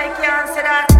I can't say that.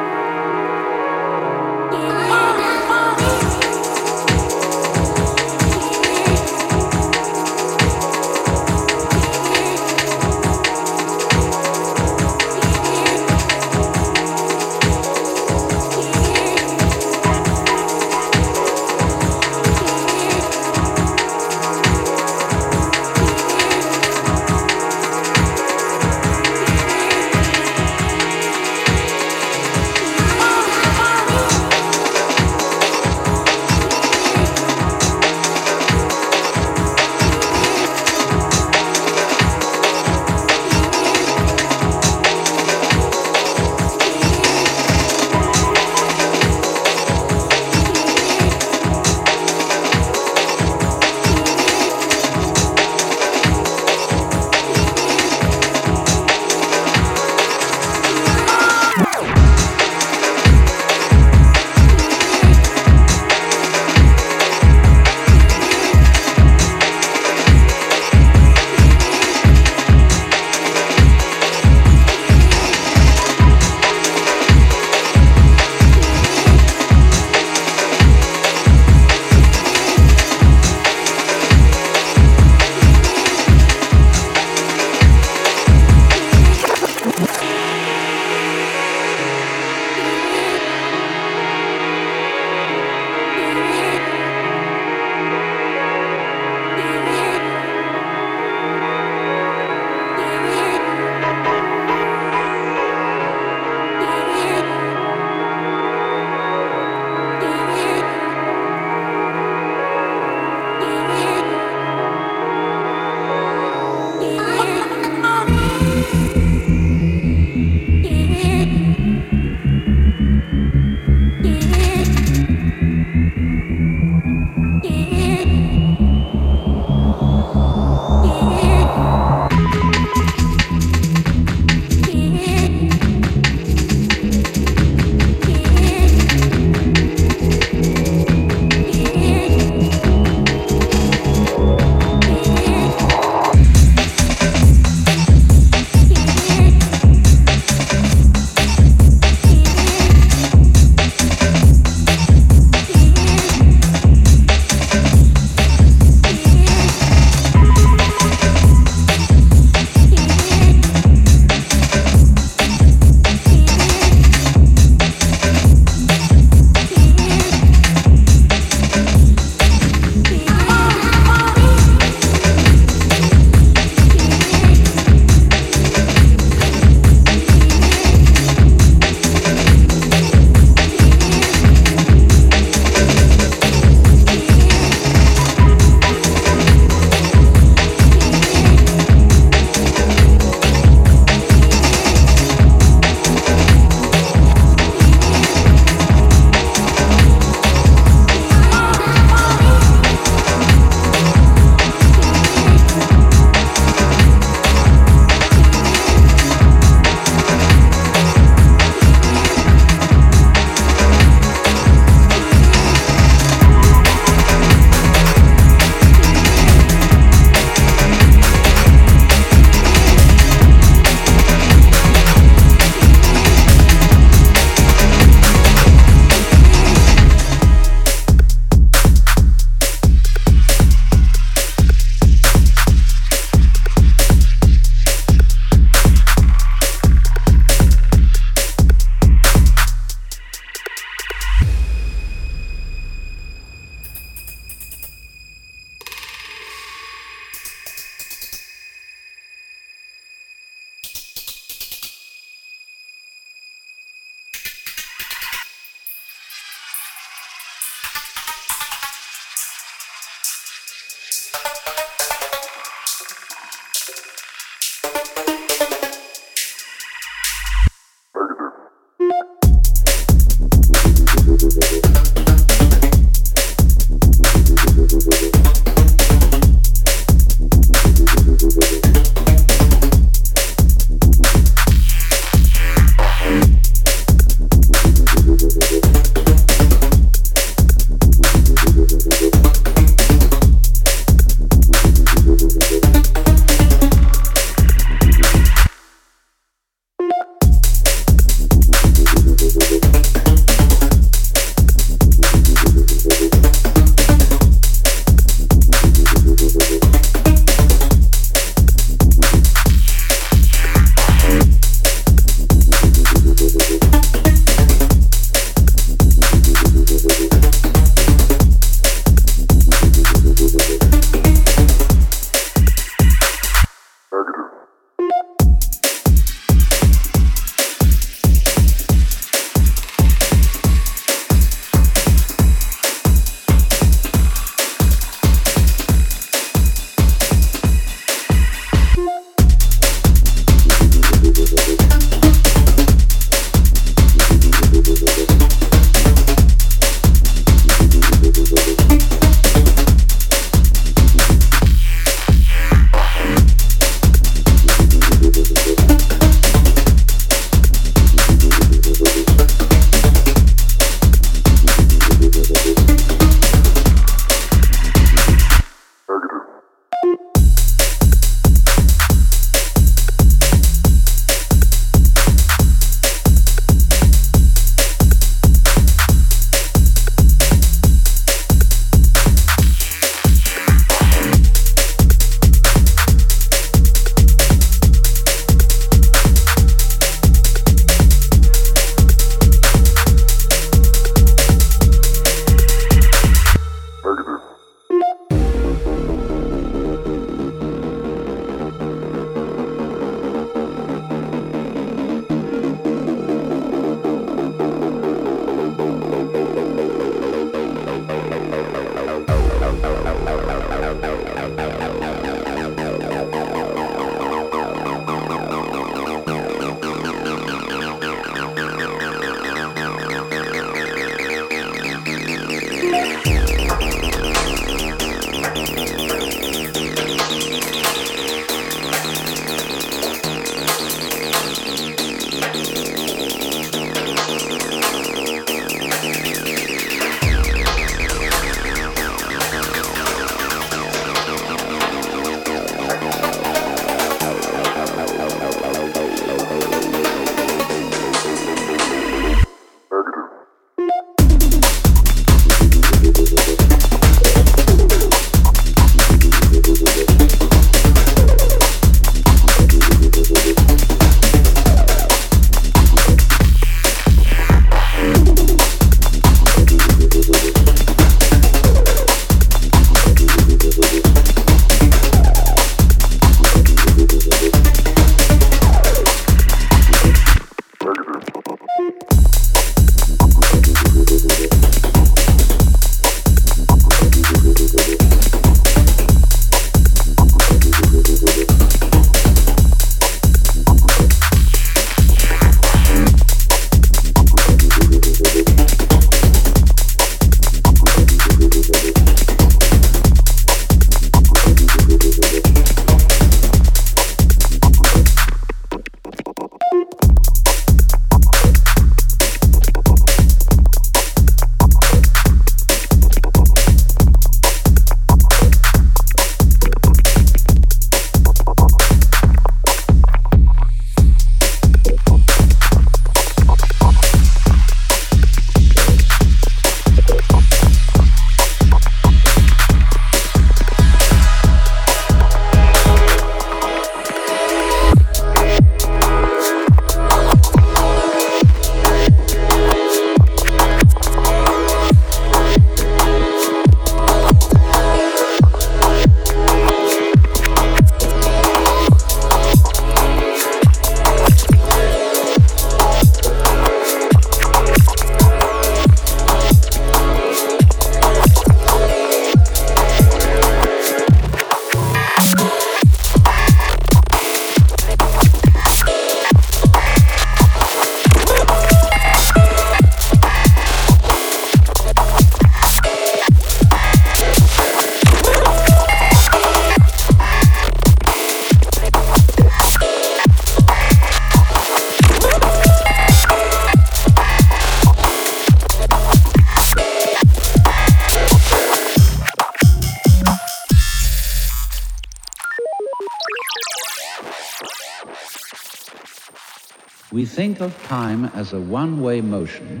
Think of time as a one-way motion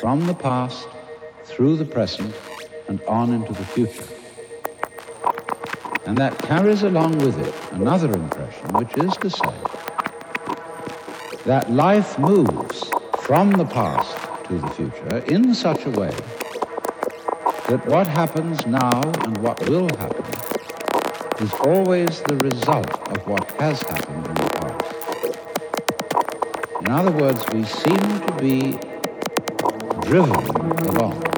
from the past through the present and on into the future. And that carries along with it another impression, which is to say that life moves from the past to the future in such a way that what happens now and what will happen is always the result of what has happened in the past. In other words, we seem to be driven along.